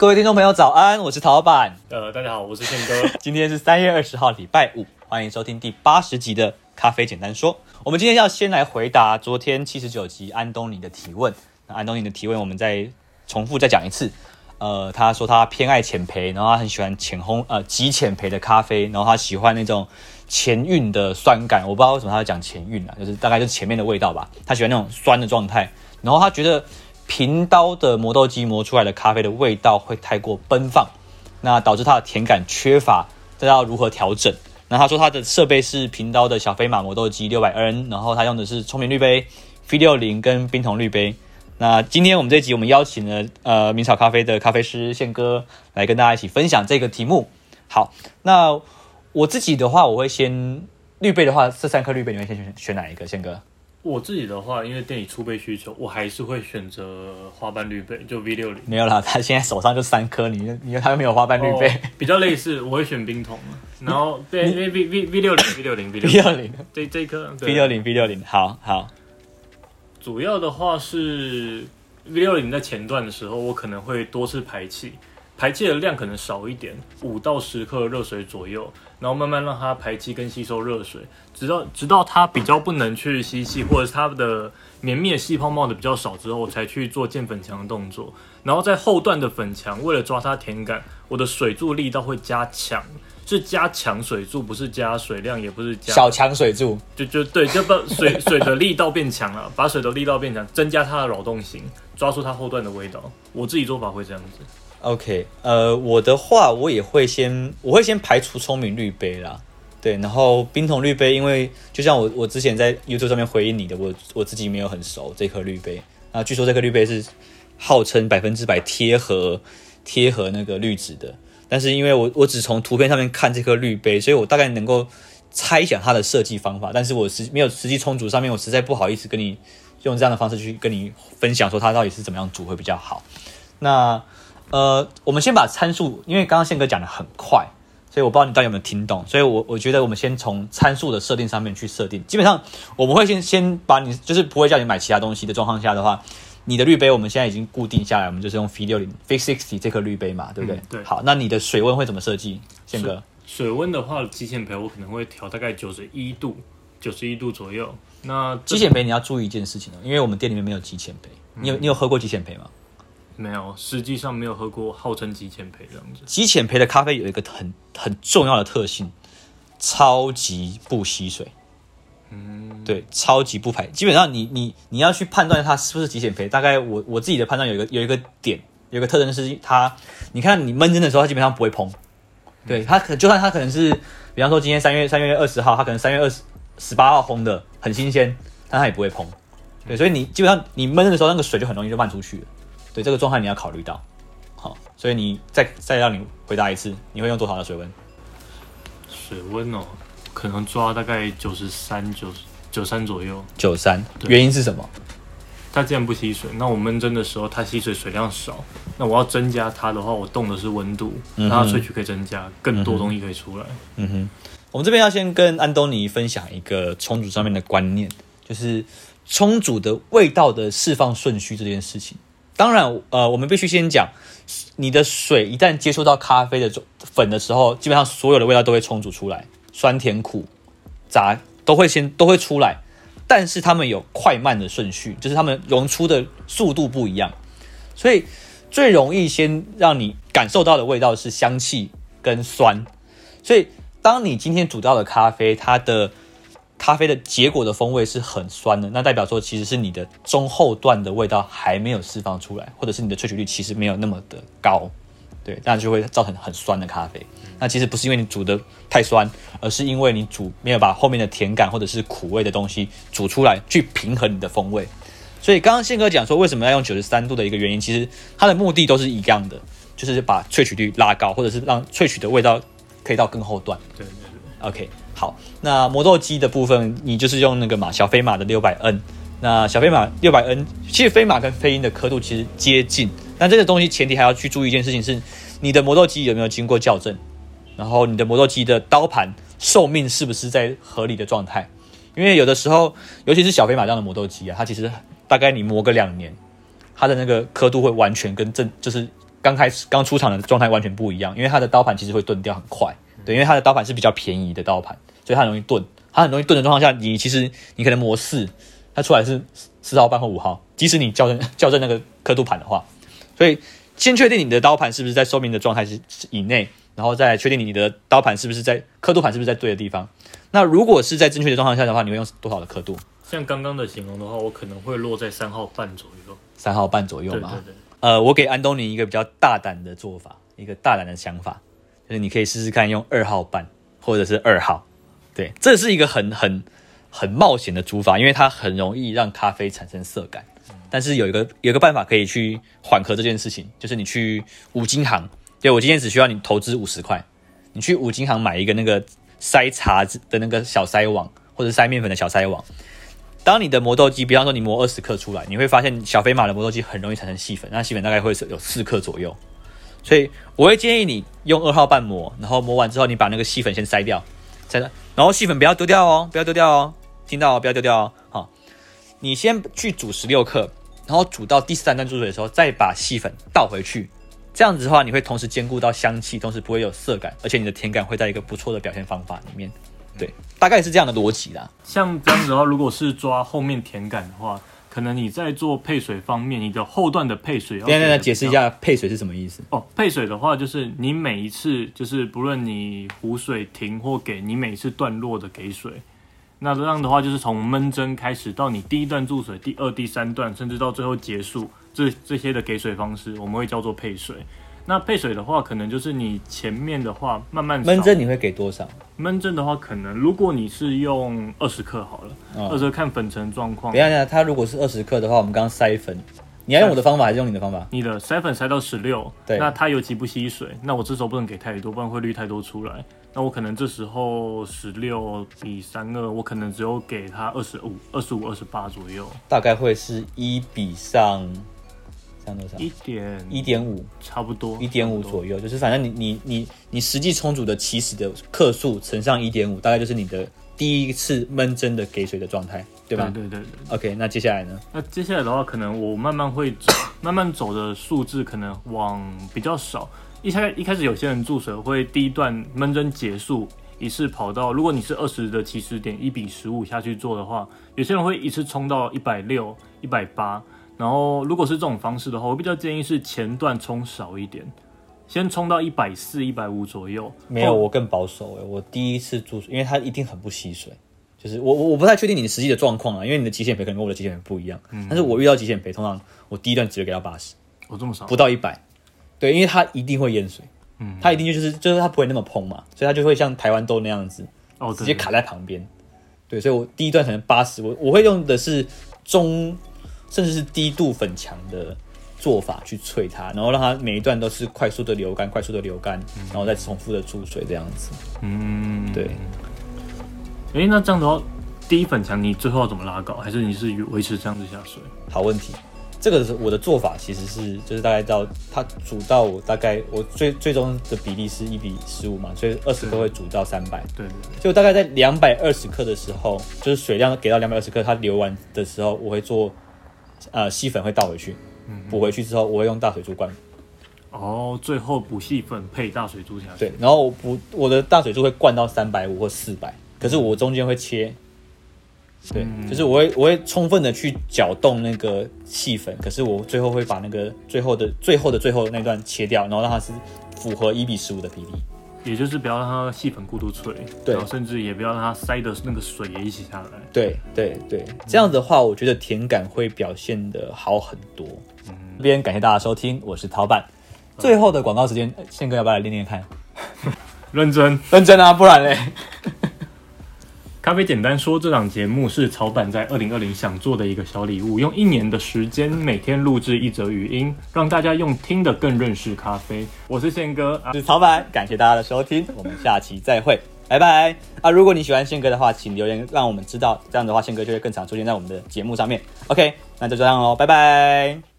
各位听众朋友，早安！我是陶板。呃，大家好，我是宪哥。今天是三月二十号，礼拜五，欢迎收听第八十集的咖啡简单说。我们今天要先来回答昨天七十九集安东尼的提问。那安东尼的提问，我们再重复再讲一次。呃，他说他偏爱浅焙，然后他很喜欢浅烘呃极浅焙的咖啡，然后他喜欢那种前韵的酸感。我不知道为什么他要讲前韵啊，就是大概就是前面的味道吧。他喜欢那种酸的状态，然后他觉得。平刀的磨豆机磨出来的咖啡的味道会太过奔放，那导致它的甜感缺乏，这要如何调整？那他说他的设备是平刀的小飞马磨豆机六百 N，然后他用的是聪明滤杯 V 六零跟冰桶滤杯。那今天我们这集我们邀请了呃明草咖啡的咖啡师宪哥来跟大家一起分享这个题目。好，那我自己的话，我会先滤杯的话，这三颗滤杯你会先选选哪一个？宪哥？我自己的话，因为店里储备需求，我还是会选择花瓣绿贝，就 V 六零。没有啦，他现在手上就三颗，你你他又没有花瓣绿贝，哦，比较类似，我会选冰桶。然后对，因为 V V V 六零 V 六零 V 六零这这颗 V 六零 V 六零，好好。主要的话是 V 六零在前段的时候，我可能会多次排气。排气的量可能少一点，五到十克热水左右，然后慢慢让它排气跟吸收热水，直到直到它比较不能去吸气，或者是它的绵密的细泡冒的比较少之后，才去做建粉墙的动作。然后在后段的粉墙，为了抓它甜感，我的水柱力道会加强，是加强水柱，不是加水量，也不是加小强水柱，就就对，就把水 水的力道变强了，把水的力道变强，增加它的扰动性，抓住它后段的味道。我自己做法会这样子。OK，呃，我的话，我也会先，我会先排除聪明绿杯啦，对，然后冰桶绿杯，因为就像我我之前在 YouTube 上面回应你的，我我自己没有很熟这颗绿杯，啊，据说这颗绿杯是号称百分之百贴合贴合那个滤纸的，但是因为我我只从图片上面看这颗绿杯，所以我大概能够猜想它的设计方法，但是我实没有实际冲煮上面，我实在不好意思跟你用这样的方式去跟你分享说它到底是怎么样煮会比较好，那。呃，我们先把参数，因为刚刚宪哥讲的很快，所以我不知道你到底有没有听懂。所以我我觉得我们先从参数的设定上面去设定。基本上我们会先先把你，就是不会叫你买其他东西的状况下的话，你的滤杯我们现在已经固定下来，我们就是用 V 六零 V sixty 这颗滤杯嘛，对不对？嗯、对。好，那你的水温会怎么设计，宪哥？水温的话，极限杯我可能会调大概九十一度，九十一度左右。那极限杯你要注意一件事情哦，因为我们店里面没有极限杯，你有你有喝过极限杯吗？没有，实际上没有喝过号称极浅焙这样子。极浅焙的咖啡有一个很很重要的特性，超级不吸水。嗯，对，超级不排。基本上你你你要去判断它是不是极浅焙，大概我我自己的判断有一个有一个点，有一个特征是它，你看你闷蒸的时候，它基本上不会膨。对，它可就算它可能是，比方说今天三月三月二十号，它可能三月二十十八号烘的很新鲜，但它也不会膨。对，所以你基本上你闷蒸的时候，那个水就很容易就漫出去了。对这个状态你要考虑到，好，所以你再再让你回答一次，你会用多少的水温？水温哦，可能抓大概九十三、九九三左右。九三，原因是什么？它既然不吸水，那我闷蒸的时候它吸水水量少，那我要增加它的话，我动的是温度，那它萃取可以增加更多东西可以出来。嗯哼，我们这边要先跟安东尼分享一个冲煮上面的观念，就是冲煮的味道的释放顺序这件事情。当然，呃，我们必须先讲，你的水一旦接触到咖啡的粉的时候，基本上所有的味道都会冲煮出来，酸甜苦杂都会先都会出来，但是它们有快慢的顺序，就是它们溶出的速度不一样，所以最容易先让你感受到的味道是香气跟酸，所以当你今天煮到的咖啡，它的咖啡的结果的风味是很酸的，那代表说其实是你的中后段的味道还没有释放出来，或者是你的萃取率其实没有那么的高，对，那就会造成很酸的咖啡。那其实不是因为你煮的太酸，而是因为你煮没有把后面的甜感或者是苦味的东西煮出来，去平衡你的风味。所以刚刚宪哥讲说为什么要用九十三度的一个原因，其实它的目的都是一样的，就是把萃取率拉高，或者是让萃取的味道可以到更后段。对对对，OK。好，那磨豆机的部分，你就是用那个嘛小飞马的六百 N。那小飞马六百 N，其实飞马跟飞鹰的刻度其实接近。但这个东西前提还要去注意一件事情是，你的磨豆机有没有经过校正，然后你的磨豆机的刀盘寿命是不是在合理的状态？因为有的时候，尤其是小飞马这样的磨豆机啊，它其实大概你磨个两年，它的那个刻度会完全跟正就是刚开始刚出厂的状态完全不一样，因为它的刀盘其实会钝掉很快，对，因为它的刀盘是比较便宜的刀盘，所以它很容易钝。它很容易钝的状况下，你其实你可能磨四，它出来是四号半或五号，即使你校正 校正那个刻度盘的话，所以先确定你的刀盘是不是在寿命的状态是以内，然后再确定你的刀盘是不是在刻度盘是不是在对的地方。那如果是在正确的状况下的话，你会用多少的刻度？像刚刚的形容的话，我可能会落在三号半左右。三号半左右嘛。对对对。呃，我给安东尼一个比较大胆的做法，一个大胆的想法，就是你可以试试看用二号半或者是二号。对，这是一个很很很冒险的煮法，因为它很容易让咖啡产生涩感。但是有一个有一个办法可以去缓和这件事情，就是你去五金行。对，我今天只需要你投资五十块，你去五金行买一个那个。筛茶的那个小筛网，或者筛面粉的小筛网。当你的磨豆机，比方说你磨二十克出来，你会发现小飞马的磨豆机很容易产生细粉，那细粉大概会有四克左右。所以我会建议你用二号半磨，然后磨完之后，你把那个细粉先筛掉，筛掉，然后细粉不要丢掉哦，不要丢掉哦，听到哦，不要丢掉哦。好，你先去煮十六克，然后煮到第三段注水的时候，再把细粉倒回去。这样子的话，你会同时兼顾到香气，同时不会有涩感，而且你的甜感会在一个不错的表现方法里面。对，大概是这样的逻辑啦。像这样子的话，如果是抓后面甜感的话，可能你在做配水方面，你的后段的配水要。现在解释一下配水是什么意思？哦，配水的话就是你每一次，就是不论你壶水停或给你每一次段落的给水，那这样的话就是从闷蒸开始到你第一段注水，第二、第三段，甚至到最后结束。这这些的给水方式，我们会叫做配水。那配水的话，可能就是你前面的话慢慢闷蒸，你会给多少？闷蒸的话，可能如果你是用二十克好了，二十克看粉尘状况。等一下，它如果是二十克的话，我们刚刚筛粉，你要用我的方法还是用你的方法？你的筛粉筛到十六，对，那它尤其不吸水，那我这时候不能给太多，不然会滤太多出来。那我可能这时候十六比三二，我可能只有给它二十五、二十五、二十八左右，大概会是一比上。一点一点五，差不多一点五左右，就是反正你你你你实际充足的起始的克数乘上一点五，大概就是你的第一次闷蒸的给水的状态，对吧？对对对，对。OK，那接下来呢？那接下来的话，可能我慢慢会走，慢慢走的数字可能往比较少。一开一开始有些人注水会第一段闷蒸结束，一次跑到，如果你是二十的起始点一比十五下去做的话，有些人会一次冲到一百六、一百八。然后，如果是这种方式的话，我比较建议是前段冲少一点，先冲到一百四、一百五左右。没有，我更保守诶，我第一次注水，因为它一定很不吸水。就是我我我不太确定你的实际的状况啊，因为你的极限肥可能跟我的极限肥不一样。嗯。但是我遇到极限肥，通常我第一段只会给到八十。哦，这么少？不到一百。对，因为它一定会淹水。嗯。它一定就是就是它不会那么膨嘛，所以它就会像台湾豆那样子，哦，直接卡在旁边。对，所以我第一段可能八十，我我会用的是中。甚至是低度粉墙的做法去萃它，然后让它每一段都是快速的流干，快速的流干，然后再重复的注水这样子。嗯，对。诶，那这样的话，低粉墙你最后要怎么拉高？还是你是维持这样子下水？好问题。这个是我的做法，其实是就是大概到它煮到我大概我最最终的比例是一比十五嘛，所以二十克会煮到三百。对。就大概在两百二十克的时候，就是水量给到两百二十克，它流完的时候，我会做。呃，细粉会倒回去，补回去之后，我会用大水珠灌。哦，最后补细粉配大水珠下去。对，然后我补我的大水珠会灌到三百五或四百，可是我中间会切。对，嗯、就是我会我会充分的去搅动那个细粉，可是我最后会把那个最后的最后的最后那段切掉，然后让它是符合一比十五的比例。也就是不要让它细粉过度脆，对，然后甚至也不要让它塞的那个水也一起下来。对对对，这样子的话，我觉得甜感会表现的好很多。嗯，这边感谢大家收听，我是陶板。最后的广告时间，宪哥要不要来练练看？认真认真啊，不然嘞。咖啡简单说，这档节目是曹板在二零二零想做的一个小礼物，用一年的时间每天录制一则语音，让大家用听的更认识咖啡。我是宪哥，我是曹板，感谢大家的收听，我们下期再会，拜拜啊！如果你喜欢宪哥的话，请留言让我们知道，这样的话宪哥就会更常出现在我们的节目上面。OK，那就这样喽，拜拜。